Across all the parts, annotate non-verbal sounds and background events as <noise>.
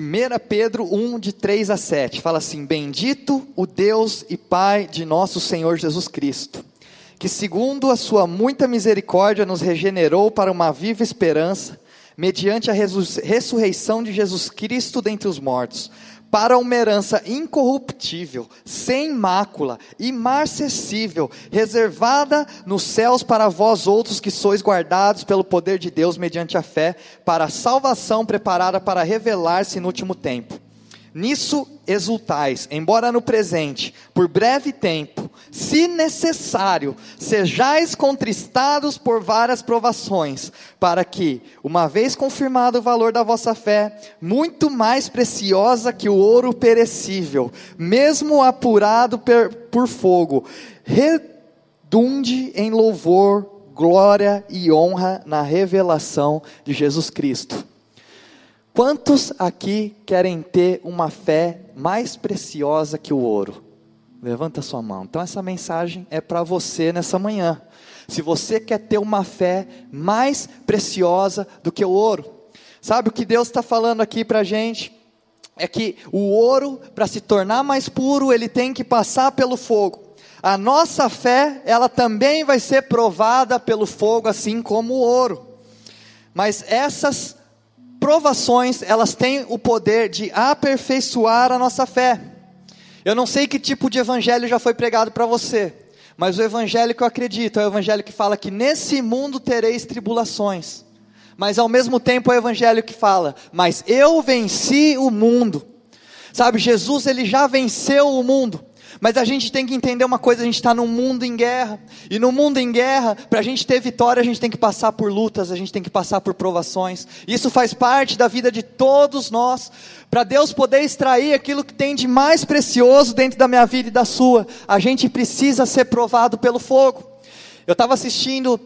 1 Pedro 1, de 3 a 7, fala assim: Bendito o Deus e Pai de nosso Senhor Jesus Cristo, que segundo a sua muita misericórdia nos regenerou para uma viva esperança, mediante a ressurreição de Jesus Cristo dentre os mortos para uma herança incorruptível, sem mácula, imarcessível, reservada nos céus para vós outros que sois guardados pelo poder de Deus mediante a fé, para a salvação preparada para revelar-se no último tempo. Nisso exultais, embora no presente, por breve tempo, se necessário, sejais contristados por várias provações, para que, uma vez confirmado o valor da vossa fé, muito mais preciosa que o ouro perecível, mesmo apurado por fogo, redunde em louvor, glória e honra na revelação de Jesus Cristo Quantos aqui querem ter uma fé mais preciosa que o ouro? Levanta sua mão. Então essa mensagem é para você nessa manhã. Se você quer ter uma fé mais preciosa do que o ouro, sabe o que Deus está falando aqui para a gente? É que o ouro, para se tornar mais puro, ele tem que passar pelo fogo. A nossa fé, ela também vai ser provada pelo fogo, assim como o ouro. Mas essas provações, elas têm o poder de aperfeiçoar a nossa fé. Eu não sei que tipo de evangelho já foi pregado para você, mas o evangelho que eu acredito é o evangelho que fala que nesse mundo tereis tribulações. Mas ao mesmo tempo é o evangelho que fala: "Mas eu venci o mundo". Sabe, Jesus ele já venceu o mundo. Mas a gente tem que entender uma coisa: a gente está num mundo em guerra, e no mundo em guerra, para a gente ter vitória, a gente tem que passar por lutas, a gente tem que passar por provações. Isso faz parte da vida de todos nós. Para Deus poder extrair aquilo que tem de mais precioso dentro da minha vida e da sua, a gente precisa ser provado pelo fogo. Eu estava assistindo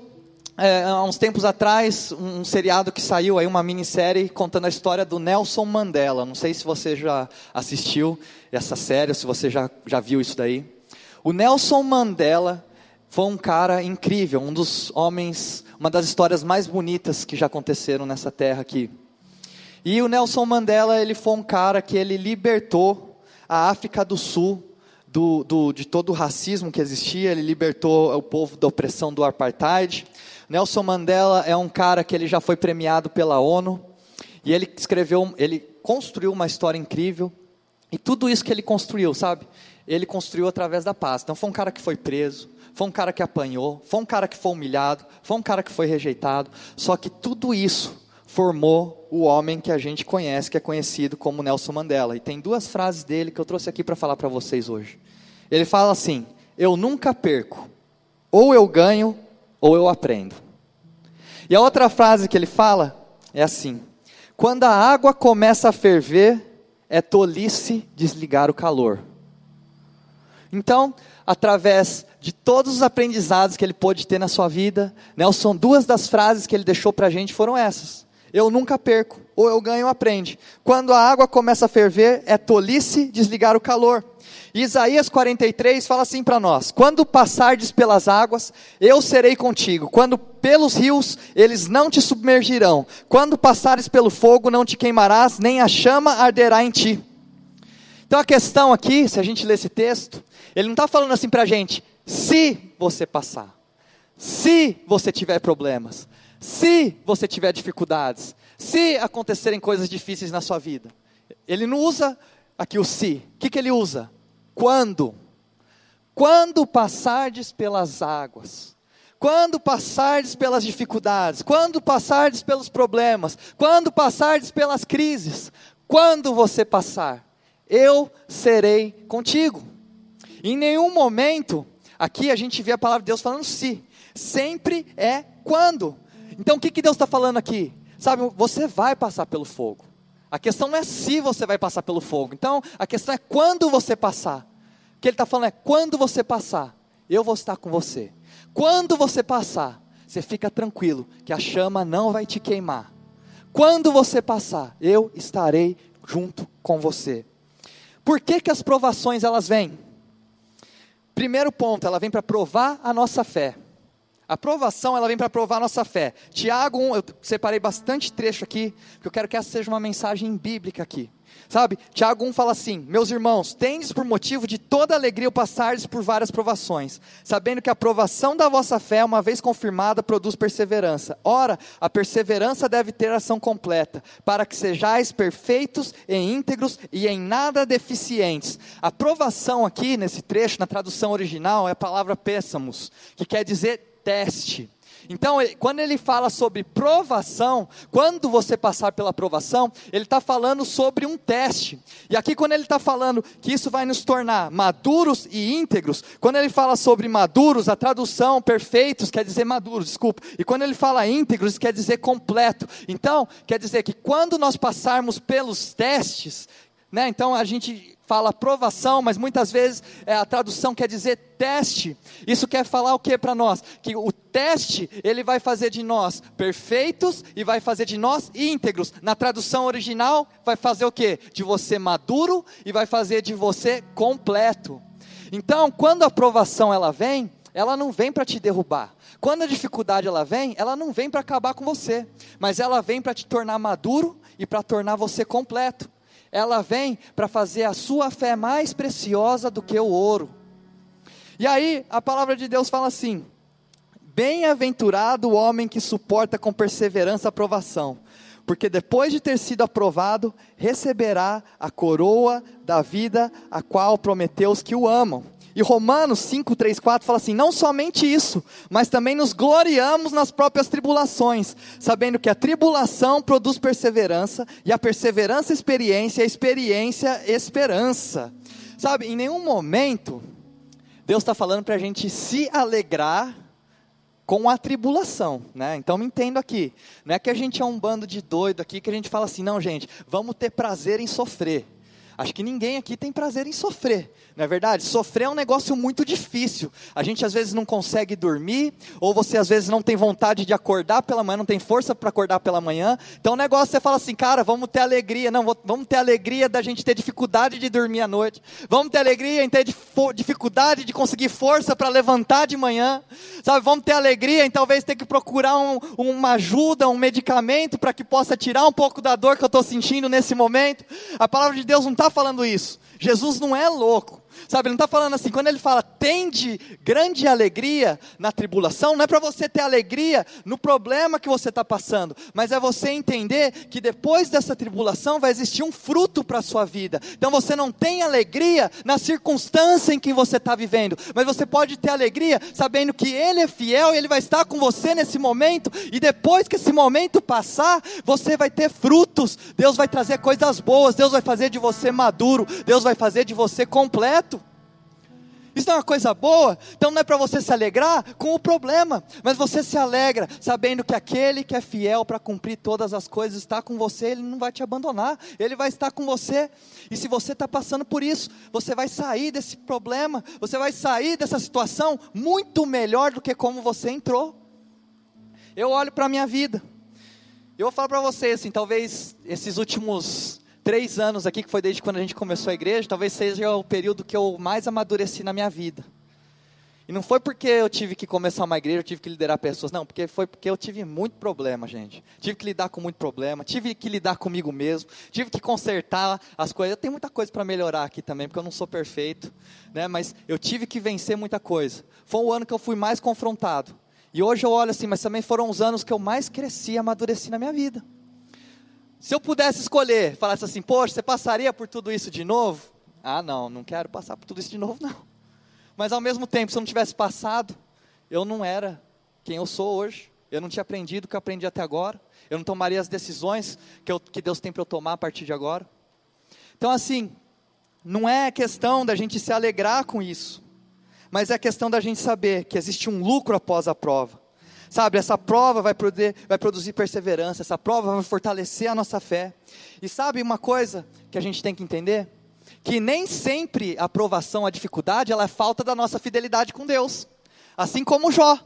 é, há uns tempos atrás, um seriado que saiu aí, uma minissérie contando a história do Nelson Mandela. Não sei se você já assistiu essa série, se você já, já viu isso daí. O Nelson Mandela foi um cara incrível, um dos homens, uma das histórias mais bonitas que já aconteceram nessa terra aqui. E o Nelson Mandela, ele foi um cara que ele libertou a África do Sul do, do, de todo o racismo que existia, ele libertou o povo da opressão do apartheid. Nelson Mandela é um cara que ele já foi premiado pela ONU e ele escreveu, ele construiu uma história incrível e tudo isso que ele construiu, sabe? Ele construiu através da paz. Então foi um cara que foi preso, foi um cara que apanhou, foi um cara que foi humilhado, foi um cara que foi rejeitado. Só que tudo isso formou o homem que a gente conhece, que é conhecido como Nelson Mandela. E tem duas frases dele que eu trouxe aqui para falar para vocês hoje. Ele fala assim: Eu nunca perco, ou eu ganho, ou eu aprendo. E a outra frase que ele fala é assim: quando a água começa a ferver, é tolice desligar o calor. Então, através de todos os aprendizados que ele pôde ter na sua vida, Nelson, duas das frases que ele deixou para a gente foram essas. Eu nunca perco, ou eu ganho aprende. Quando a água começa a ferver, é tolice desligar o calor. Isaías 43 fala assim para nós: Quando passardes pelas águas, eu serei contigo. Quando pelos rios, eles não te submergirão. Quando passares pelo fogo, não te queimarás, nem a chama arderá em ti. Então a questão aqui, se a gente ler esse texto, ele não está falando assim para a gente, se você passar, se você tiver problemas, se você tiver dificuldades, se acontecerem coisas difíceis na sua vida. Ele não usa aqui o se. O que, que ele usa? Quando? Quando passardes pelas águas, quando passardes pelas dificuldades, quando passardes pelos problemas, quando passardes pelas crises, quando você passar, eu serei contigo. Em nenhum momento, aqui a gente vê a palavra de Deus falando se, sempre é quando. Então o que, que Deus está falando aqui? Sabe, você vai passar pelo fogo. A questão não é se você vai passar pelo fogo. Então, a questão é quando você passar. O que ele está falando é quando você passar, eu vou estar com você. Quando você passar, você fica tranquilo que a chama não vai te queimar. Quando você passar, eu estarei junto com você. Por que, que as provações elas vêm? Primeiro ponto, ela vem para provar a nossa fé. A provação, ela vem para provar a nossa fé. Tiago 1, eu separei bastante trecho aqui, porque eu quero que essa seja uma mensagem bíblica aqui. Sabe, Tiago 1 fala assim: Meus irmãos, tendes por motivo de toda alegria o passardes por várias provações, sabendo que a provação da vossa fé, uma vez confirmada, produz perseverança. Ora, a perseverança deve ter ação completa, para que sejais perfeitos e íntegros e em nada deficientes. A provação aqui, nesse trecho, na tradução original, é a palavra pêssamos, que quer dizer teste. Então, quando ele fala sobre provação, quando você passar pela provação, ele está falando sobre um teste. E aqui, quando ele está falando que isso vai nos tornar maduros e íntegros, quando ele fala sobre maduros, a tradução perfeitos quer dizer maduros, desculpa. E quando ele fala íntegros, quer dizer completo. Então, quer dizer que quando nós passarmos pelos testes, né, então a gente fala provação, mas muitas vezes é, a tradução quer dizer teste. Isso quer falar o que para nós? Que o teste, ele vai fazer de nós perfeitos e vai fazer de nós íntegros. Na tradução original, vai fazer o que? De você maduro e vai fazer de você completo. Então, quando a provação ela vem, ela não vem para te derrubar. Quando a dificuldade ela vem, ela não vem para acabar com você, mas ela vem para te tornar maduro e para tornar você completo ela vem para fazer a sua fé mais preciosa do que o ouro. E aí a palavra de Deus fala assim: Bem-aventurado o homem que suporta com perseverança a provação, porque depois de ter sido aprovado, receberá a coroa da vida, a qual prometeu os que o amam. E Romanos 5, 3, 4 fala assim: não somente isso, mas também nos gloriamos nas próprias tribulações, sabendo que a tribulação produz perseverança, e a perseverança, experiência, e a experiência, esperança. Sabe, em nenhum momento, Deus está falando para a gente se alegrar com a tribulação, né? Então me entendo aqui. Não é que a gente é um bando de doido aqui que a gente fala assim, não, gente, vamos ter prazer em sofrer. Acho que ninguém aqui tem prazer em sofrer, não é verdade? Sofrer é um negócio muito difícil. A gente às vezes não consegue dormir, ou você às vezes não tem vontade de acordar pela manhã, não tem força para acordar pela manhã. Então o negócio você fala assim, cara, vamos ter alegria. Não, vamos ter alegria da gente ter dificuldade de dormir à noite. Vamos ter alegria em ter dificuldade de conseguir força para levantar de manhã. Sabe, vamos ter alegria em talvez ter que procurar um, uma ajuda, um medicamento para que possa tirar um pouco da dor que eu estou sentindo nesse momento. A palavra de Deus não está falando isso. Jesus não é louco. Sabe, ele não está falando assim, quando ele fala tende grande alegria na tribulação, não é para você ter alegria no problema que você está passando, mas é você entender que depois dessa tribulação vai existir um fruto para a sua vida. Então você não tem alegria na circunstância em que você está vivendo, mas você pode ter alegria sabendo que Ele é fiel e Ele vai estar com você nesse momento, e depois que esse momento passar, você vai ter frutos, Deus vai trazer coisas boas, Deus vai fazer de você maduro, Deus vai fazer de você completo. Isso não é uma coisa boa? Então não é para você se alegrar com o problema, mas você se alegra sabendo que aquele que é fiel para cumprir todas as coisas está com você, ele não vai te abandonar, ele vai estar com você. E se você está passando por isso, você vai sair desse problema, você vai sair dessa situação muito melhor do que como você entrou. Eu olho para a minha vida, eu vou falar para vocês assim, talvez esses últimos três anos aqui, que foi desde quando a gente começou a igreja, talvez seja o período que eu mais amadureci na minha vida. E não foi porque eu tive que começar uma igreja, eu tive que liderar pessoas, não, porque foi porque eu tive muito problema, gente. Tive que lidar com muito problema, tive que lidar comigo mesmo, tive que consertar as coisas. Eu tenho muita coisa para melhorar aqui também, porque eu não sou perfeito, né? Mas eu tive que vencer muita coisa. Foi o ano que eu fui mais confrontado. E hoje eu olho assim, mas também foram os anos que eu mais cresci amadureci na minha vida. Se eu pudesse escolher, falasse assim, poxa, você passaria por tudo isso de novo? Ah, não, não quero passar por tudo isso de novo, <laughs> não. Mas ao mesmo tempo, se eu não tivesse passado, eu não era quem eu sou hoje. Eu não tinha aprendido o que eu aprendi até agora. Eu não tomaria as decisões que, eu, que Deus tem para eu tomar a partir de agora. Então, assim, não é questão da gente se alegrar com isso, mas é questão da gente saber que existe um lucro após a prova. Sabe, essa prova vai, produzir, vai produzir perseverança, essa prova vai fortalecer a nossa fé. E sabe uma coisa que a gente tem que entender? Que nem sempre a provação, a dificuldade, ela é falta da nossa fidelidade com Deus. Assim como Jó.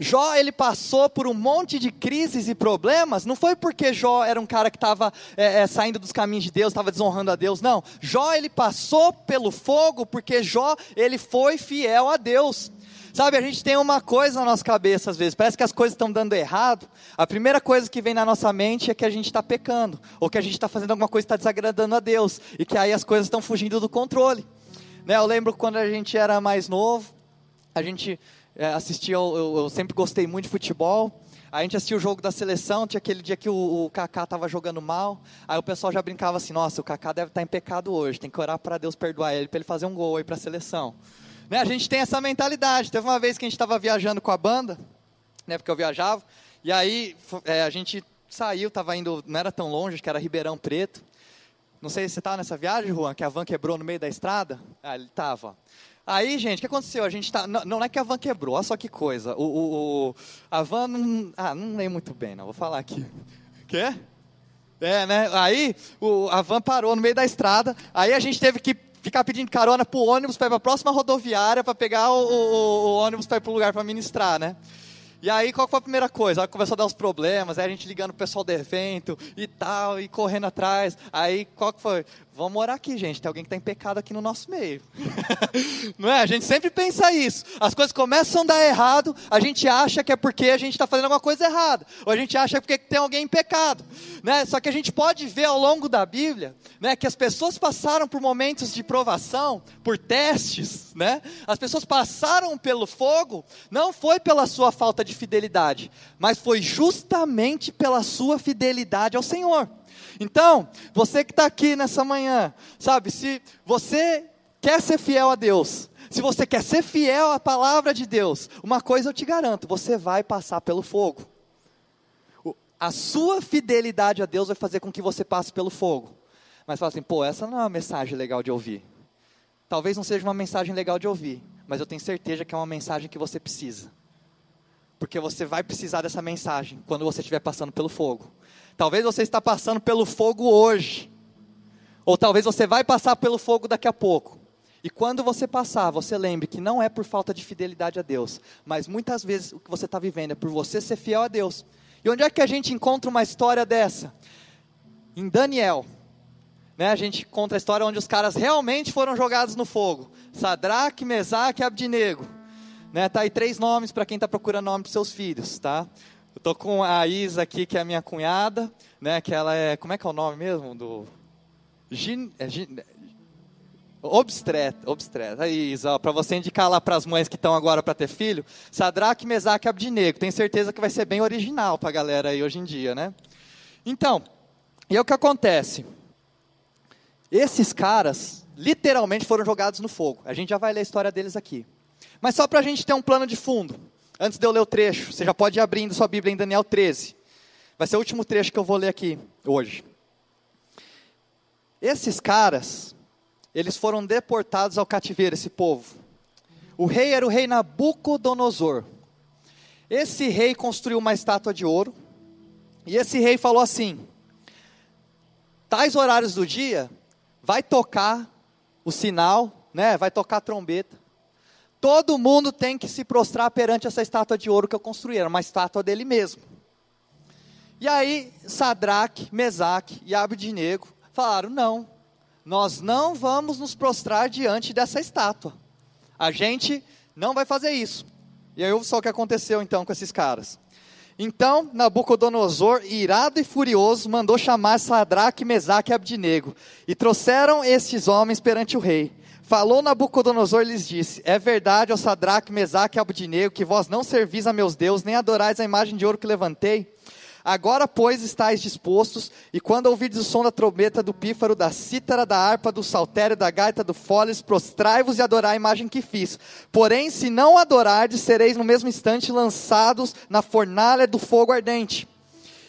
Jó, ele passou por um monte de crises e problemas, não foi porque Jó era um cara que estava é, é, saindo dos caminhos de Deus, estava desonrando a Deus, não. Jó, ele passou pelo fogo porque Jó, ele foi fiel a Deus. Sabe, a gente tem uma coisa na nossa cabeça às vezes, parece que as coisas estão dando errado. A primeira coisa que vem na nossa mente é que a gente está pecando, ou que a gente está fazendo alguma coisa que está desagradando a Deus, e que aí as coisas estão fugindo do controle. Né, eu lembro quando a gente era mais novo, a gente é, assistia, eu, eu sempre gostei muito de futebol, a gente assistia o jogo da seleção, tinha aquele dia que o, o Kaká estava jogando mal, aí o pessoal já brincava assim, nossa, o Kaká deve estar tá em pecado hoje, tem que orar para Deus perdoar ele, para ele fazer um gol aí para a seleção. Né, a gente tem essa mentalidade. Teve uma vez que a gente estava viajando com a banda, né, porque eu viajava, e aí é, a gente saiu, estava indo, não era tão longe, que era Ribeirão Preto. Não sei se você estava nessa viagem, Juan, que a van quebrou no meio da estrada? Ah, ele estava. Aí, gente, o que aconteceu? A gente tá, não, não, é que a van quebrou, olha só que coisa. O, o, o a van não. Ah, não lembro muito bem, não. Vou falar aqui. Quê? É, né? Aí o, a van parou no meio da estrada. Aí a gente teve que ficar pedindo carona pro ônibus para ir para a próxima rodoviária para pegar o, o, o ônibus para ir para o lugar para ministrar, né? E aí, qual foi a primeira coisa? Aí começou a dar os problemas, aí a gente ligando o pessoal do evento e tal, e correndo atrás. Aí, qual que foi? Vamos orar aqui, gente. Tem alguém que está em pecado aqui no nosso meio. <laughs> não é? A gente sempre pensa isso. As coisas começam a dar errado, a gente acha que é porque a gente está fazendo alguma coisa errada. Ou a gente acha que é porque tem alguém em pecado. Né? Só que a gente pode ver ao longo da Bíblia né, que as pessoas passaram por momentos de provação, por testes. Né? As pessoas passaram pelo fogo, não foi pela sua falta de fidelidade, mas foi justamente pela sua fidelidade ao Senhor. Então, você que está aqui nessa manhã, sabe, se você quer ser fiel a Deus, se você quer ser fiel à palavra de Deus, uma coisa eu te garanto: você vai passar pelo fogo. A sua fidelidade a Deus vai fazer com que você passe pelo fogo. Mas fala assim, pô, essa não é uma mensagem legal de ouvir. Talvez não seja uma mensagem legal de ouvir, mas eu tenho certeza que é uma mensagem que você precisa. Porque você vai precisar dessa mensagem quando você estiver passando pelo fogo. Talvez você está passando pelo fogo hoje. Ou talvez você vai passar pelo fogo daqui a pouco. E quando você passar, você lembre que não é por falta de fidelidade a Deus, mas muitas vezes o que você está vivendo é por você ser fiel a Deus. E onde é que a gente encontra uma história dessa? Em Daniel. Né, a gente conta a história onde os caras realmente foram jogados no fogo. Sadraque, Mesaque e Abdinego. Né, tá aí três nomes para quem está procurando nome para seus filhos, tá? Eu tô com a Isa aqui, que é a minha cunhada, né? Que ela é, como é que é o nome mesmo do Gin, é, gin, obstreta, obstreta. Isa, para você indicar lá para as mães que estão agora para ter filho, Sadraque, Mesaque e Abdinego. Tenho certeza que vai ser bem original para a galera aí hoje em dia, né? Então, e é o que acontece? Esses caras literalmente foram jogados no fogo. A gente já vai ler a história deles aqui. Mas só para a gente ter um plano de fundo. Antes de eu ler o trecho, você já pode ir abrindo sua Bíblia em Daniel 13. Vai ser o último trecho que eu vou ler aqui hoje. Esses caras, eles foram deportados ao cativeiro, esse povo. O rei era o rei Nabucodonosor. Esse rei construiu uma estátua de ouro. E esse rei falou assim: tais horários do dia, vai tocar o sinal, né? Vai tocar a trombeta. Todo mundo tem que se prostrar perante essa estátua de ouro que eu construí, era uma estátua dele mesmo. E aí, Sadraque, Mesaque e Abdinego falaram: não, nós não vamos nos prostrar diante dessa estátua. A gente não vai fazer isso. E aí, só o que aconteceu então com esses caras. Então, Nabucodonosor, irado e furioso, mandou chamar Sadraque, Mesaque e Abdinego. E trouxeram estes homens perante o rei. Falou Nabucodonosor e lhes disse: É verdade, ó Sadraque, Mesaque e Abdinego, que vós não servis a meus deuses, nem adorais a imagem de ouro que levantei? Agora, pois, estáis dispostos, e quando ouvides o som da trombeta, do pífaro, da cítara, da harpa, do saltério, da gaita, do foles, prostrai-vos e adorai a imagem que fiz. Porém, se não adorardes, sereis no mesmo instante lançados na fornalha do fogo ardente.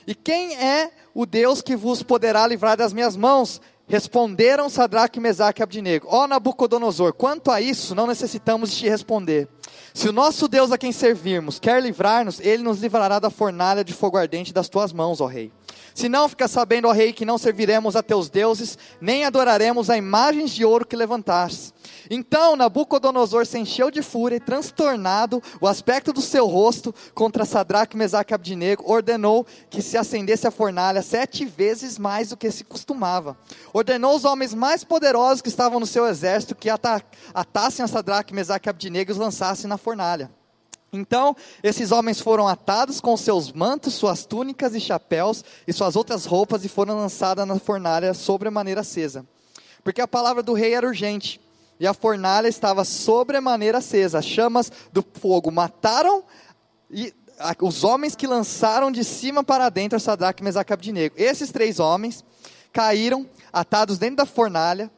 E quem é o Deus que vos poderá livrar das minhas mãos? Responderam Sadraque, Mesaque e Abdinego: Ó oh, Nabucodonosor, quanto a isso, não necessitamos de te responder. Se o nosso Deus a quem servirmos quer livrar-nos, ele nos livrará da fornalha de fogo ardente das tuas mãos, ó rei. Se não, fica sabendo, ó rei, que não serviremos a teus deuses, nem adoraremos a imagens de ouro que levantaste. Então Nabucodonosor se encheu de fúria e, transtornado o aspecto do seu rosto contra Sadraque, Mesaque e Abdinego, ordenou que se acendesse a fornalha sete vezes mais do que se costumava. Ordenou os homens mais poderosos que estavam no seu exército que atassem a Sadraque, Mesaque e Abdinego e os lançassem na fornalha. Então, esses homens foram atados com seus mantos, suas túnicas e chapéus e suas outras roupas e foram lançadas na fornalha sobremaneira acesa. Porque a palavra do rei era urgente e a fornalha estava sobremaneira acesa. As chamas do fogo mataram e, a, os homens que lançaram de cima para dentro a Sadraque, Mesaque e Abdinego. Esses três homens caíram atados dentro da fornalha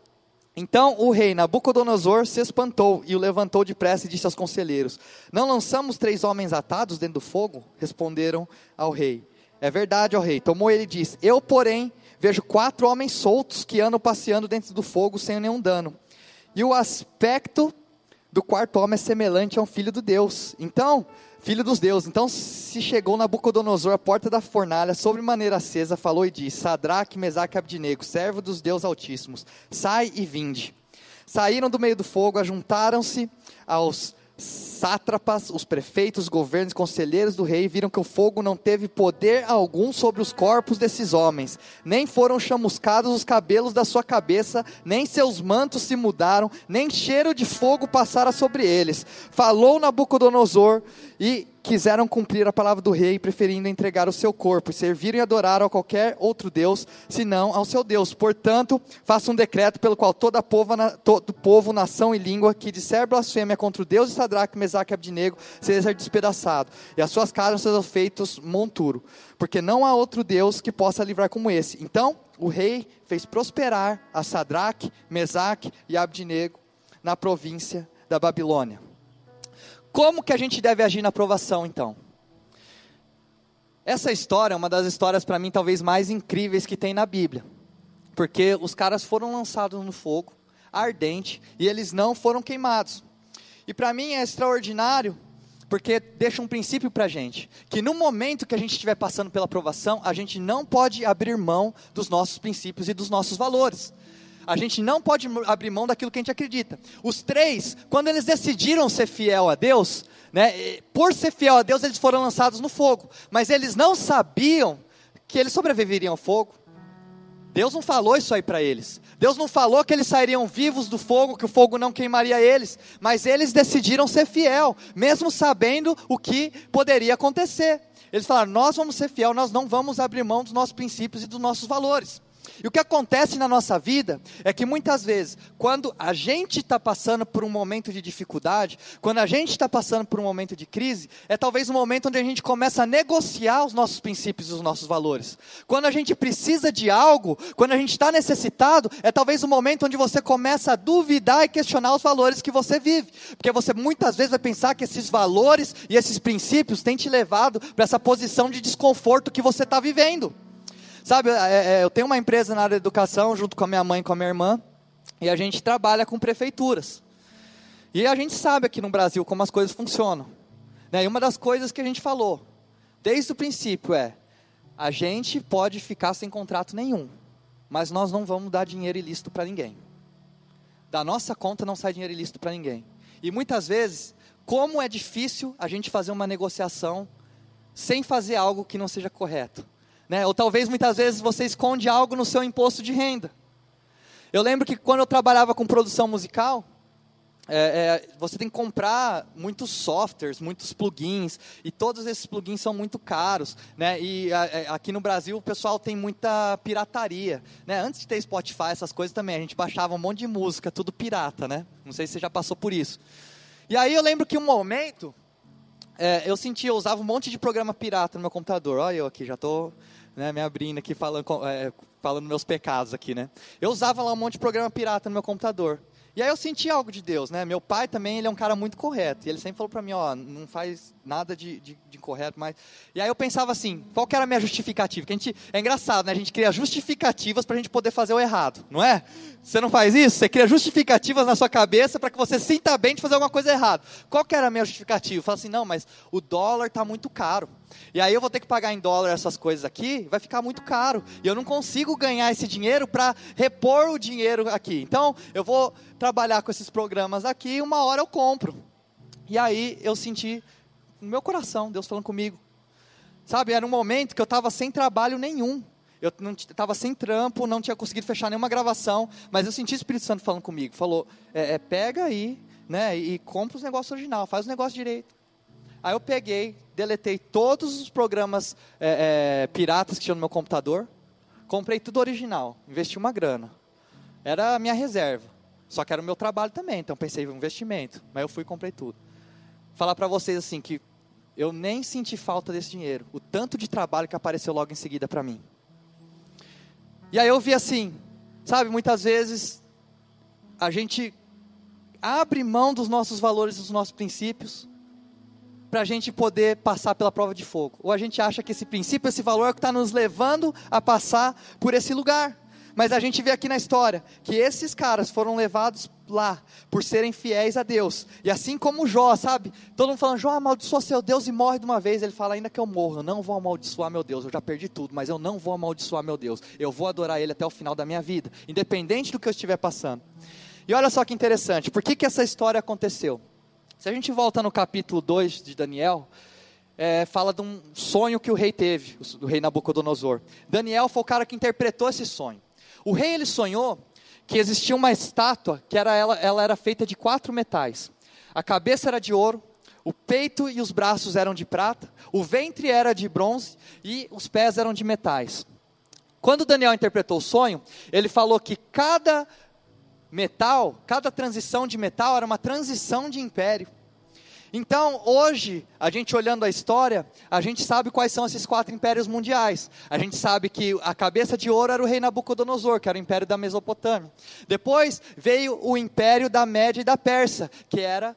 então o rei Nabucodonosor se espantou e o levantou depressa e disse aos conselheiros: Não lançamos três homens atados dentro do fogo? Responderam ao rei: É verdade, ó rei. Tomou ele e disse: Eu, porém, vejo quatro homens soltos que andam passeando dentro do fogo sem nenhum dano. E o aspecto do quarto homem é semelhante a um filho do Deus. Então filho dos deuses. Então se chegou Nabucodonosor à porta da fornalha, sobre maneira acesa, falou e disse: Sadraque, Mesaque e Abdinego, servo dos deuses altíssimos, sai e vinde. Saíram do meio do fogo, ajuntaram-se aos sátrapas, os prefeitos, governos, conselheiros do rei viram que o fogo não teve poder algum sobre os corpos desses homens, nem foram chamuscados os cabelos da sua cabeça, nem seus mantos se mudaram, nem cheiro de fogo passara sobre eles. Falou Nabucodonosor e quiseram cumprir a palavra do rei, preferindo entregar o seu corpo serviram e adoraram a qualquer outro Deus, senão ao seu Deus. Portanto, faça um decreto pelo qual toda povo, todo povo, nação e língua que disser blasfêmia contra o Deus de Sadraque, Mesaque e Abdinego seja despedaçado, e as suas casas sejam feitos monturo, porque não há outro Deus que possa livrar como esse. Então, o rei fez prosperar a Sadraque, Mesaque e Abdinego na província da Babilônia. Como que a gente deve agir na aprovação, então? Essa história é uma das histórias, para mim, talvez mais incríveis que tem na Bíblia. Porque os caras foram lançados no fogo, ardente, e eles não foram queimados. E para mim é extraordinário, porque deixa um princípio para a gente: que no momento que a gente estiver passando pela aprovação, a gente não pode abrir mão dos nossos princípios e dos nossos valores. A gente não pode abrir mão daquilo que a gente acredita. Os três, quando eles decidiram ser fiel a Deus, né, por ser fiel a Deus, eles foram lançados no fogo. Mas eles não sabiam que eles sobreviveriam ao fogo. Deus não falou isso aí para eles. Deus não falou que eles sairiam vivos do fogo, que o fogo não queimaria eles. Mas eles decidiram ser fiel, mesmo sabendo o que poderia acontecer. Eles falaram: Nós vamos ser fiel, nós não vamos abrir mão dos nossos princípios e dos nossos valores. E o que acontece na nossa vida é que muitas vezes, quando a gente está passando por um momento de dificuldade, quando a gente está passando por um momento de crise, é talvez um momento onde a gente começa a negociar os nossos princípios e os nossos valores. Quando a gente precisa de algo, quando a gente está necessitado, é talvez um momento onde você começa a duvidar e questionar os valores que você vive. Porque você muitas vezes vai pensar que esses valores e esses princípios têm te levado para essa posição de desconforto que você está vivendo. Sabe, é, é, eu tenho uma empresa na área de educação, junto com a minha mãe e com a minha irmã, e a gente trabalha com prefeituras. E a gente sabe aqui no Brasil como as coisas funcionam. Né? E uma das coisas que a gente falou, desde o princípio, é: a gente pode ficar sem contrato nenhum, mas nós não vamos dar dinheiro ilícito para ninguém. Da nossa conta não sai dinheiro ilícito para ninguém. E muitas vezes, como é difícil a gente fazer uma negociação sem fazer algo que não seja correto. Né? Ou talvez muitas vezes você esconde algo no seu imposto de renda. Eu lembro que quando eu trabalhava com produção musical, é, é, você tem que comprar muitos softwares, muitos plugins, e todos esses plugins são muito caros, né? E a, a, é, aqui no Brasil o pessoal tem muita pirataria, né? Antes de ter Spotify, essas coisas também, a gente baixava um monte de música, tudo pirata, né? Não sei se você já passou por isso. E aí eu lembro que um momento, é, eu sentia, eu usava um monte de programa pirata no meu computador. Olha eu aqui, já estou né, me abrindo aqui falando, é, falando meus pecados aqui, né? Eu usava lá um monte de programa pirata no meu computador. E aí eu senti algo de Deus, né? Meu pai também, ele é um cara muito correto. E ele sempre falou para mim, ó, não faz nada de, de, de incorreto, mas... E aí eu pensava assim, qual que era a minha justificativa? Que a gente, é engraçado, né? A gente cria justificativas para a gente poder fazer o errado, não é? Você não faz isso? Você cria justificativas na sua cabeça para que você sinta bem de fazer alguma coisa errada. Qual que era a minha justificativa? Eu falo assim, não, mas o dólar está muito caro. E aí eu vou ter que pagar em dólar essas coisas aqui, vai ficar muito caro. E eu não consigo ganhar esse dinheiro para repor o dinheiro aqui. Então, eu vou trabalhar com esses programas aqui e uma hora eu compro. E aí eu senti no meu coração Deus falando comigo. Sabe, era um momento que eu estava sem trabalho nenhum. Eu estava sem trampo, não tinha conseguido fechar nenhuma gravação, mas eu senti o Espírito Santo falando comigo. Falou, é, é, pega aí, né, e compra os negócios original, faz o negócio direito. Aí eu peguei, deletei todos os programas é, é, piratas que tinha no meu computador, comprei tudo original, investi uma grana. Era a minha reserva. Só que era o meu trabalho também, então pensei em um investimento. Mas eu fui e comprei tudo. Falar para vocês assim que eu nem senti falta desse dinheiro. O tanto de trabalho que apareceu logo em seguida para mim. E aí eu vi assim, sabe, muitas vezes a gente abre mão dos nossos valores, dos nossos princípios, para a gente poder passar pela prova de fogo. Ou a gente acha que esse princípio, esse valor é o que está nos levando a passar por esse lugar. Mas a gente vê aqui na história que esses caras foram levados lá por serem fiéis a Deus. E assim como Jó, sabe? Todo mundo falando, Jó amaldiçoa seu Deus e morre de uma vez. Ele fala, ainda que eu morra, eu não vou amaldiçoar meu Deus. Eu já perdi tudo, mas eu não vou amaldiçoar meu Deus. Eu vou adorar Ele até o final da minha vida, independente do que eu estiver passando. E olha só que interessante, por que, que essa história aconteceu? Se a gente volta no capítulo 2 de Daniel, é, fala de um sonho que o rei teve, o rei Nabucodonosor. Daniel foi o cara que interpretou esse sonho. O rei ele sonhou que existia uma estátua que era ela, ela era feita de quatro metais. A cabeça era de ouro, o peito e os braços eram de prata, o ventre era de bronze e os pés eram de metais. Quando Daniel interpretou o sonho, ele falou que cada metal, cada transição de metal era uma transição de império. Então, hoje, a gente olhando a história, a gente sabe quais são esses quatro impérios mundiais. A gente sabe que a cabeça de ouro era o rei Nabucodonosor, que era o império da Mesopotâmia. Depois veio o império da Média e da Pérsia, que era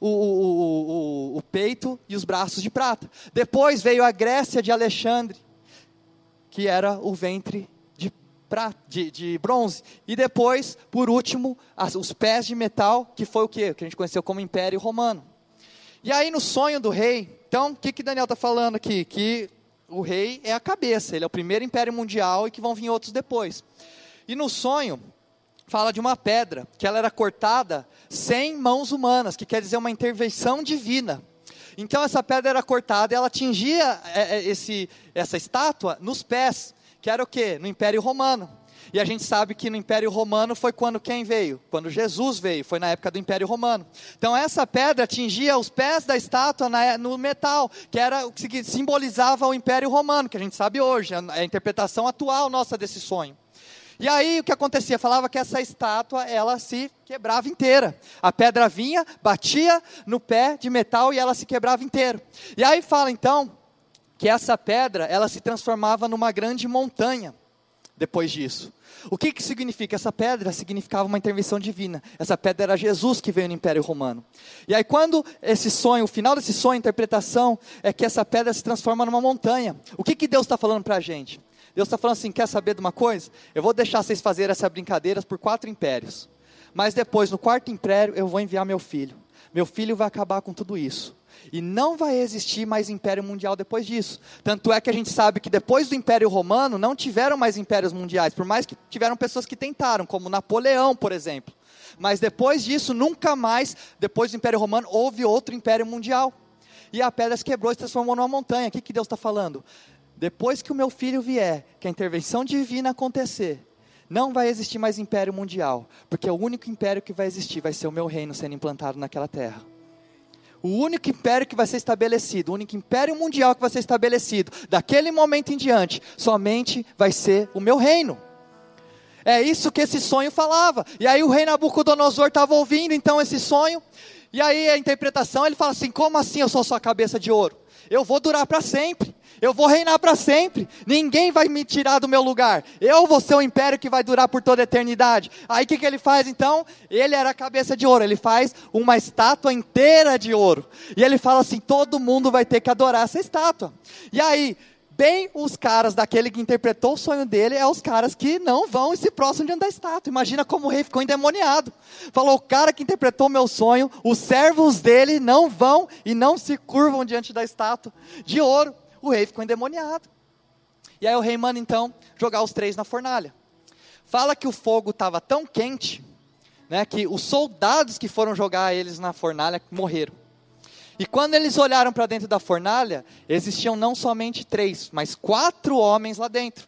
o, o, o, o peito e os braços de prata. Depois veio a Grécia de Alexandre, que era o ventre de, de, bronze. E depois, por último, as, os pés de metal, que foi o que? Que a gente conheceu como Império Romano. E aí, no sonho do rei, então, o que, que Daniel está falando aqui? Que o rei é a cabeça, ele é o primeiro império mundial e que vão vir outros depois. E no sonho, fala de uma pedra, que ela era cortada sem mãos humanas, que quer dizer uma intervenção divina. Então essa pedra era cortada e ela atingia é, é, esse, essa estátua nos pés que era o quê? No Império Romano. E a gente sabe que no Império Romano foi quando quem veio? Quando Jesus veio, foi na época do Império Romano. Então essa pedra atingia os pés da estátua na, no metal, que era o que simbolizava o Império Romano, que a gente sabe hoje, é a interpretação atual nossa desse sonho. E aí o que acontecia? Falava que essa estátua ela se quebrava inteira. A pedra vinha, batia no pé de metal e ela se quebrava inteira. E aí fala então que essa pedra ela se transformava numa grande montanha depois disso. O que, que significa? Essa pedra significava uma intervenção divina. Essa pedra era Jesus que veio no Império Romano. E aí, quando esse sonho, o final desse sonho, a interpretação, é que essa pedra se transforma numa montanha. O que, que Deus está falando para a gente? Deus está falando assim: quer saber de uma coisa? Eu vou deixar vocês fazerem essas brincadeiras por quatro impérios. Mas depois, no quarto império, eu vou enviar meu filho. Meu filho vai acabar com tudo isso. E não vai existir mais império mundial depois disso. Tanto é que a gente sabe que depois do Império Romano não tiveram mais impérios mundiais, por mais que tiveram pessoas que tentaram, como Napoleão, por exemplo. Mas depois disso, nunca mais, depois do Império Romano, houve outro império mundial. E a pedra se quebrou e se transformou numa montanha. O que, que Deus está falando? Depois que o meu filho vier, que a intervenção divina acontecer, não vai existir mais império mundial, porque o único império que vai existir vai ser o meu reino sendo implantado naquela terra. O único império que vai ser estabelecido, o único império mundial que vai ser estabelecido, daquele momento em diante, somente vai ser o meu reino. É isso que esse sonho falava. E aí o rei Nabucodonosor estava ouvindo então esse sonho. E aí a interpretação, ele fala assim: como assim eu sou sua cabeça de ouro? Eu vou durar para sempre. Eu vou reinar para sempre. Ninguém vai me tirar do meu lugar. Eu vou ser o um império que vai durar por toda a eternidade. Aí o que, que ele faz então? Ele era a cabeça de ouro. Ele faz uma estátua inteira de ouro. E ele fala assim: todo mundo vai ter que adorar essa estátua. E aí, bem os caras daquele que interpretou o sonho dele, é os caras que não vão e se próximam diante da estátua. Imagina como o rei ficou endemoniado. Falou: o cara que interpretou meu sonho, os servos dele não vão e não se curvam diante da estátua de ouro o rei ficou endemoniado. E aí o rei manda então jogar os três na fornalha. Fala que o fogo estava tão quente, né, que os soldados que foram jogar eles na fornalha morreram. E quando eles olharam para dentro da fornalha, existiam não somente três, mas quatro homens lá dentro.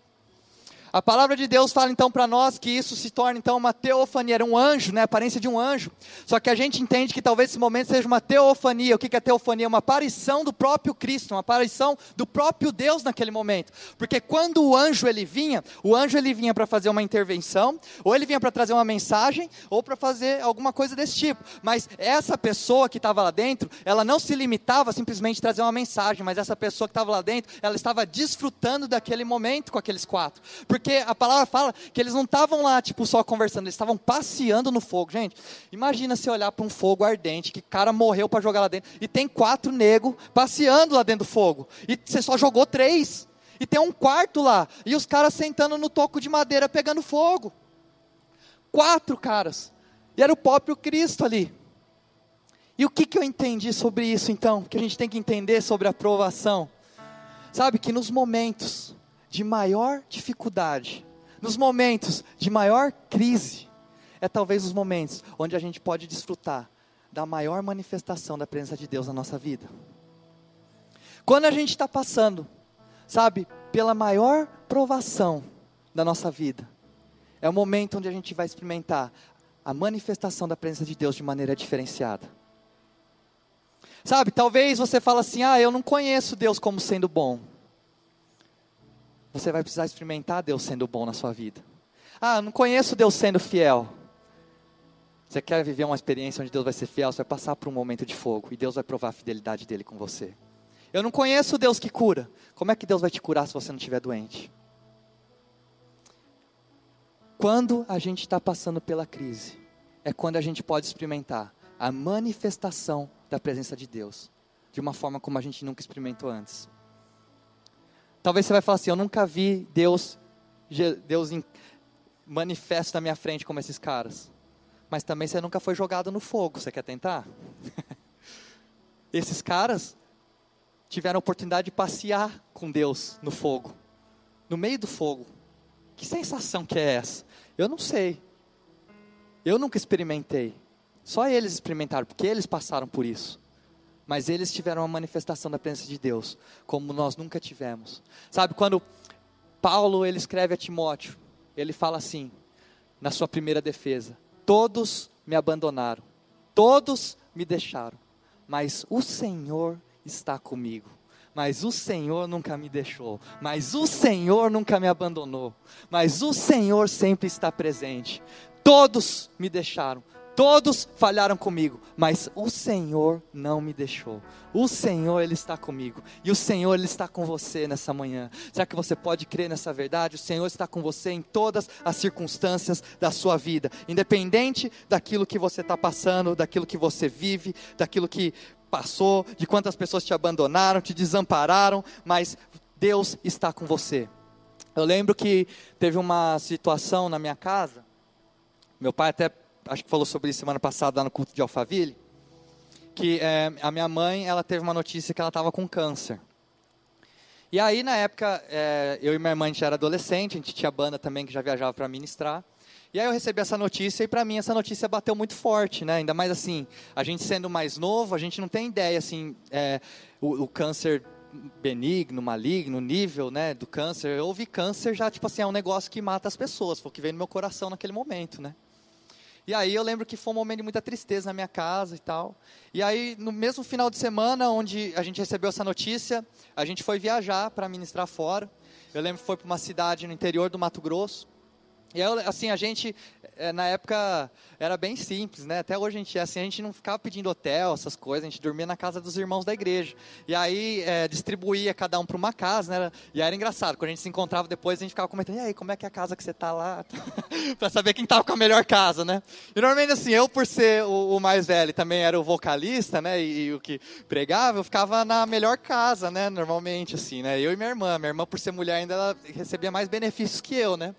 A palavra de Deus fala então para nós que isso se torna então uma teofania, era um anjo, né, a aparência de um anjo. Só que a gente entende que talvez esse momento seja uma teofania. O que é teofania? Uma aparição do próprio Cristo, uma aparição do próprio Deus naquele momento. Porque quando o anjo ele vinha, o anjo ele vinha para fazer uma intervenção, ou ele vinha para trazer uma mensagem, ou para fazer alguma coisa desse tipo. Mas essa pessoa que estava lá dentro, ela não se limitava a simplesmente trazer uma mensagem, mas essa pessoa que estava lá dentro, ela estava desfrutando daquele momento com aqueles quatro. Porque a palavra fala que eles não estavam lá, tipo, só conversando, eles estavam passeando no fogo. Gente, imagina se olhar para um fogo ardente, que cara morreu para jogar lá dentro, e tem quatro negros passeando lá dentro do fogo, e você só jogou três, e tem um quarto lá, e os caras sentando no toco de madeira pegando fogo. Quatro caras, e era o próprio Cristo ali. E o que, que eu entendi sobre isso então? Que a gente tem que entender sobre a aprovação. Sabe que nos momentos de maior dificuldade, nos momentos de maior crise, é talvez os momentos onde a gente pode desfrutar da maior manifestação da presença de Deus na nossa vida. Quando a gente está passando, sabe, pela maior provação da nossa vida, é o momento onde a gente vai experimentar a manifestação da presença de Deus de maneira diferenciada. Sabe, talvez você fale assim: ah, eu não conheço Deus como sendo bom você vai precisar experimentar Deus sendo bom na sua vida. Ah, não conheço Deus sendo fiel. Você quer viver uma experiência onde Deus vai ser fiel? Você vai passar por um momento de fogo e Deus vai provar a fidelidade dele com você. Eu não conheço Deus que cura. Como é que Deus vai te curar se você não estiver doente? Quando a gente está passando pela crise, é quando a gente pode experimentar a manifestação da presença de Deus, de uma forma como a gente nunca experimentou antes. Talvez você vai falar assim: eu nunca vi Deus, Deus manifesto na minha frente como esses caras. Mas também você nunca foi jogado no fogo. Você quer tentar? <laughs> esses caras tiveram a oportunidade de passear com Deus no fogo, no meio do fogo. Que sensação que é essa? Eu não sei. Eu nunca experimentei. Só eles experimentaram, porque eles passaram por isso mas eles tiveram uma manifestação da presença de Deus, como nós nunca tivemos. Sabe, quando Paulo ele escreve a Timóteo, ele fala assim, na sua primeira defesa: Todos me abandonaram, todos me deixaram, mas o Senhor está comigo. Mas o Senhor nunca me deixou, mas o Senhor nunca me abandonou, mas o Senhor sempre está presente. Todos me deixaram, Todos falharam comigo, mas o Senhor não me deixou. O Senhor, Ele está comigo. E o Senhor, Ele está com você nessa manhã. Será que você pode crer nessa verdade? O Senhor está com você em todas as circunstâncias da sua vida, independente daquilo que você está passando, daquilo que você vive, daquilo que passou, de quantas pessoas te abandonaram, te desampararam, mas Deus está com você. Eu lembro que teve uma situação na minha casa, meu pai até acho que falou sobre isso semana passada lá no culto de Alphaville, que é, a minha mãe, ela teve uma notícia que ela estava com câncer. E aí, na época, é, eu e minha irmã, a gente era adolescente, a gente tinha banda também que já viajava para ministrar. E aí eu recebi essa notícia e para mim essa notícia bateu muito forte, né? Ainda mais assim, a gente sendo mais novo, a gente não tem ideia assim, é, o, o, câncer benigno, maligno, nível, né, do câncer. Eu ouvi câncer já tipo assim é um negócio que mata as pessoas, foi o que veio no meu coração naquele momento, né? E aí eu lembro que foi um momento de muita tristeza na minha casa e tal. E aí, no mesmo final de semana, onde a gente recebeu essa notícia, a gente foi viajar para ministrar fora. Eu lembro que foi para uma cidade no interior do Mato Grosso. E aí, assim, a gente, é, na época, era bem simples, né? Até hoje a gente é assim, a gente não ficava pedindo hotel, essas coisas, a gente dormia na casa dos irmãos da igreja. E aí, é, distribuía cada um para uma casa, né? E era engraçado, quando a gente se encontrava depois, a gente ficava comentando, e aí, como é que é a casa que você tá lá? <laughs> para saber quem tava com a melhor casa, né? E normalmente, assim, eu por ser o, o mais velho, também era o vocalista, né? E, e, o que pregava, eu ficava na melhor casa, né? Normalmente, assim, né? Eu e minha irmã. Minha irmã, por ser mulher, ainda ela recebia mais benefícios que eu, né?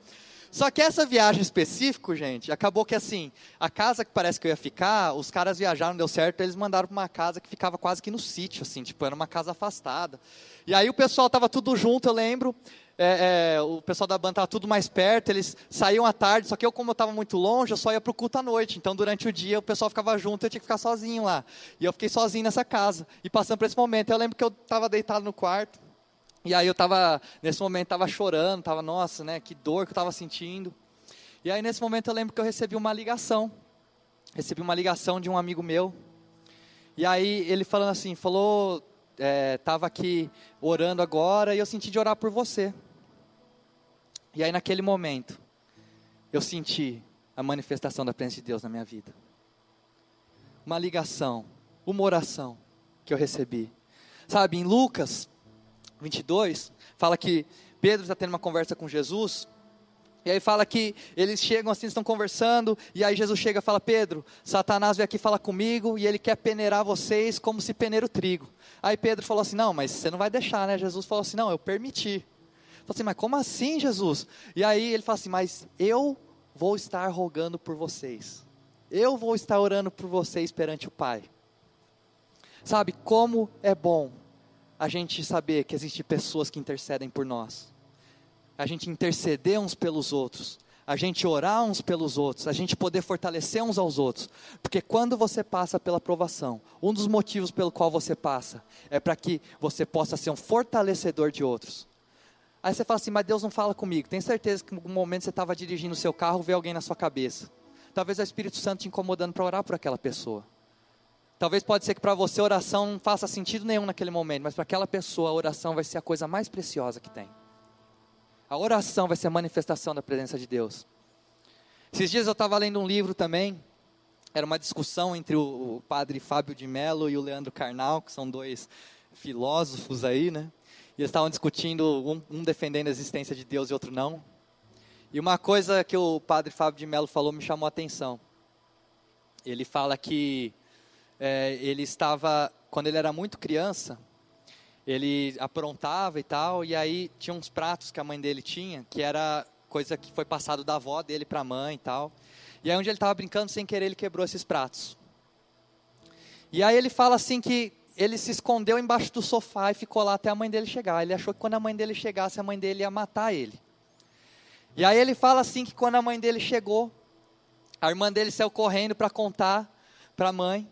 Só que essa viagem específica, gente, acabou que assim, a casa que parece que eu ia ficar, os caras viajaram, deu certo, eles mandaram para uma casa que ficava quase que no sítio, assim, tipo, era uma casa afastada. E aí o pessoal estava tudo junto, eu lembro, é, é, o pessoal da banda estava tudo mais perto, eles saíam à tarde, só que eu, como eu estava muito longe, eu só ia para o culto à noite. Então, durante o dia, o pessoal ficava junto, eu tinha que ficar sozinho lá. E eu fiquei sozinho nessa casa. E passando por esse momento, eu lembro que eu estava deitado no quarto, E aí eu estava, nesse momento, estava chorando, estava, nossa, né, que dor que eu estava sentindo. E aí nesse momento eu lembro que eu recebi uma ligação. Recebi uma ligação de um amigo meu. E aí ele falando assim, falou, estava é, aqui orando agora e eu senti de orar por você. E aí naquele momento, eu senti a manifestação da presença de Deus na minha vida. Uma ligação, uma oração que eu recebi. Sabe, em Lucas 22, fala que Pedro está tendo uma conversa com Jesus e aí fala que eles chegam assim, estão conversando, e aí Jesus chega e fala: Pedro, Satanás veio aqui falar comigo e ele quer peneirar vocês como se peneira o trigo. Aí Pedro falou assim: Não, mas você não vai deixar, né? Jesus falou assim: Não, eu permiti. Falei assim: Mas como assim, Jesus? E aí ele fala assim: Mas eu vou estar rogando por vocês, eu vou estar orando por vocês perante o Pai. Sabe como é bom a gente saber que existem pessoas que intercedem por nós a gente interceder uns pelos outros, a gente orar uns pelos outros, a gente poder fortalecer uns aos outros. Porque quando você passa pela provação, um dos motivos pelo qual você passa é para que você possa ser um fortalecedor de outros. Aí você fala assim, mas Deus não fala comigo. Tem certeza que em algum momento você estava dirigindo o seu carro, vê alguém na sua cabeça. Talvez é o Espírito Santo te incomodando para orar por aquela pessoa. Talvez pode ser que para você a oração não faça sentido nenhum naquele momento, mas para aquela pessoa a oração vai ser a coisa mais preciosa que tem. A oração vai ser a manifestação da presença de Deus. Esses dias eu estava lendo um livro também, era uma discussão entre o, padre Fábio de Mello e o Leandro Carnal, que são dois filósofos aí, né? E eles estavam discutindo, um, um, defendendo a existência de Deus e outro não. E uma coisa que o padre Fábio de Mello falou me chamou a atenção. Ele fala que é, ele estava, quando ele era muito criança, ele aprontava e tal, e aí tinha uns pratos que a mãe dele tinha, que era coisa que foi passado da avó dele para a mãe e tal. E aí onde ele estava brincando, sem querer, ele quebrou esses pratos. E aí ele fala assim que ele se escondeu embaixo do sofá e ficou lá até a mãe dele chegar. Ele achou que quando a mãe dele chegasse, a mãe dele ia matar ele. E aí ele fala assim que quando a mãe dele chegou, a irmã dele saiu correndo para contar para a mãe.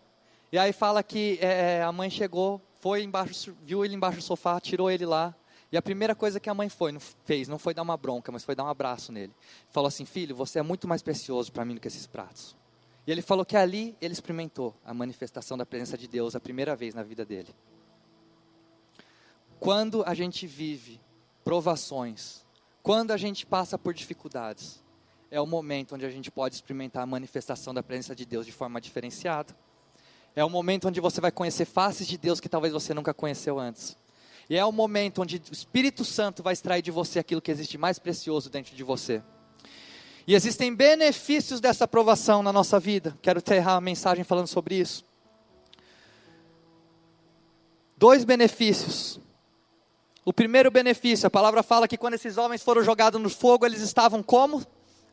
E aí fala que é, a mãe chegou, foi embaixo, viu ele embaixo do sofá, tirou ele lá. E a primeira coisa que a mãe foi, não fez, não foi dar uma bronca, mas foi dar um abraço nele. Falou assim: Filho, você é muito mais precioso para mim do que esses pratos. E ele falou que ali ele experimentou a manifestação da presença de Deus a primeira vez na vida dele. Quando a gente vive provações, quando a gente passa por dificuldades, é o momento onde a gente pode experimentar a manifestação da presença de Deus de forma diferenciada. É o momento onde você vai conhecer faces de Deus que talvez você nunca conheceu antes. E é o momento onde o Espírito Santo vai extrair de você aquilo que existe mais precioso dentro de você. E existem benefícios dessa aprovação na nossa vida. Quero encerrar a mensagem falando sobre isso. Dois benefícios. O primeiro benefício, a palavra fala que quando esses homens foram jogados no fogo, eles estavam como?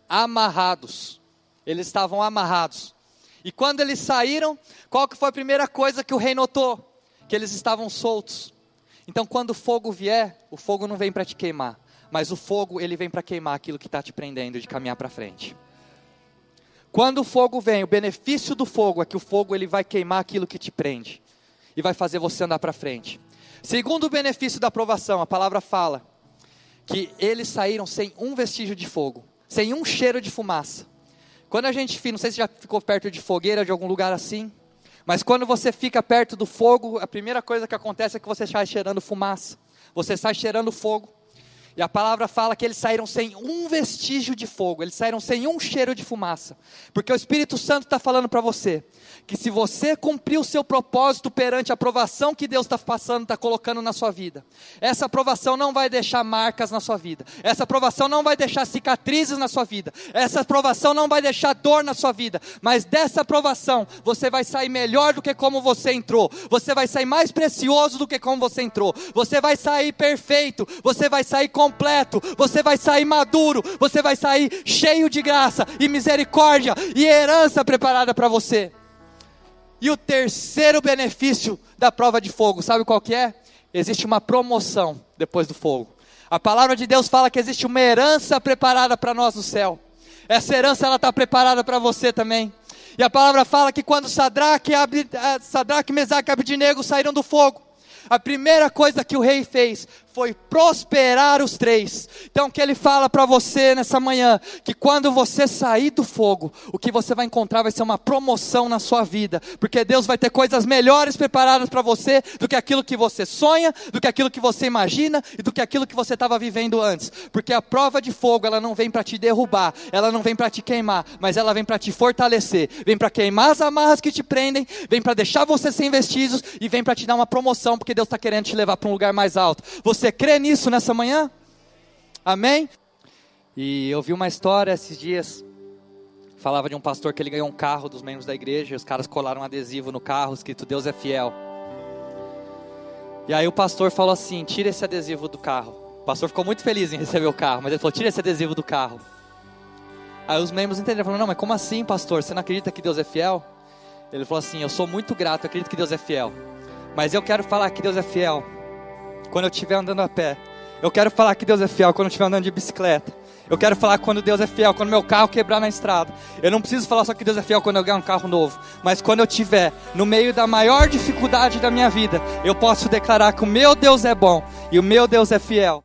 Amarrados. Eles estavam amarrados. E quando eles saíram, qual que foi a primeira coisa que o rei notou? Que eles estavam soltos. Então, quando o fogo vier, o fogo não vem para te queimar, mas o fogo ele vem para queimar aquilo que está te prendendo de caminhar para frente. Quando o fogo vem, o benefício do fogo é que o fogo ele vai queimar aquilo que te prende e vai fazer você andar para frente. Segundo o benefício da aprovação, a palavra fala que eles saíram sem um vestígio de fogo, sem um cheiro de fumaça. Quando a gente, não sei se já ficou perto de fogueira, de algum lugar assim, mas quando você fica perto do fogo, a primeira coisa que acontece é que você sai cheirando fumaça, você sai cheirando fogo. E a palavra fala que eles saíram sem um vestígio de fogo, eles saíram sem um cheiro de fumaça, porque o Espírito Santo está falando para você que se você cumprir o seu propósito perante a aprovação que Deus está passando, está colocando na sua vida, essa aprovação não vai deixar marcas na sua vida, essa aprovação não vai deixar cicatrizes na sua vida, essa aprovação não vai deixar dor na sua vida, mas dessa aprovação você vai sair melhor do que como você entrou, você vai sair mais precioso do que como você entrou, você vai sair perfeito, você vai sair completo, você vai sair maduro, você vai sair cheio de graça e misericórdia e herança preparada para você. E o terceiro benefício da prova de fogo, sabe qual que é? Existe uma promoção depois do fogo. A palavra de Deus fala que existe uma herança preparada para nós no céu. Essa herança ela está preparada para você também. E a palavra fala que quando Sadraque, eh, Sadraque Mesaque e Abednego saíram do fogo, a primeira coisa que o rei fez foi prosperar os três. Então, que ele fala para você nessa manhã? Que quando você sair do fogo, o que você vai encontrar vai ser uma promoção na sua vida, porque Deus vai ter coisas melhores preparadas para você do que aquilo que você sonha, do que aquilo que você imagina e do que aquilo que você estava vivendo antes. Porque a prova de fogo, ela não vem para te derrubar, ela não vem para te queimar, mas ela vem para te fortalecer, vem para queimar as amarras que te prendem, vem para deixar você sem vestígios e vem para te dar uma promoção, porque Deus está querendo te levar para um lugar mais alto. Você crê nisso nessa manhã? Amém? E eu vi uma história esses dias, falava de um pastor que ele ganhou um carro dos membros da igreja, e os caras colaram um adesivo no carro escrito Deus é fiel. E aí o pastor falou assim: tira esse adesivo do carro. O pastor ficou muito feliz em receber o carro, mas ele falou: tira esse adesivo do carro. Aí os membros entenderam, falaram: não, mas como assim, pastor? Você não acredita que Deus é fiel? Ele falou assim: eu sou muito grato, eu acredito que Deus é fiel. Mas eu quero falar que Deus é fiel quando eu estiver andando a pé. Eu quero falar que Deus é fiel quando eu estiver andando de bicicleta. Eu quero falar quando Deus é fiel, quando meu carro quebrar na estrada. Eu não preciso falar só que Deus é fiel quando eu ganhar um carro novo. Mas quando eu estiver no meio da maior dificuldade da minha vida, eu posso declarar que o meu Deus é bom e o meu Deus é fiel.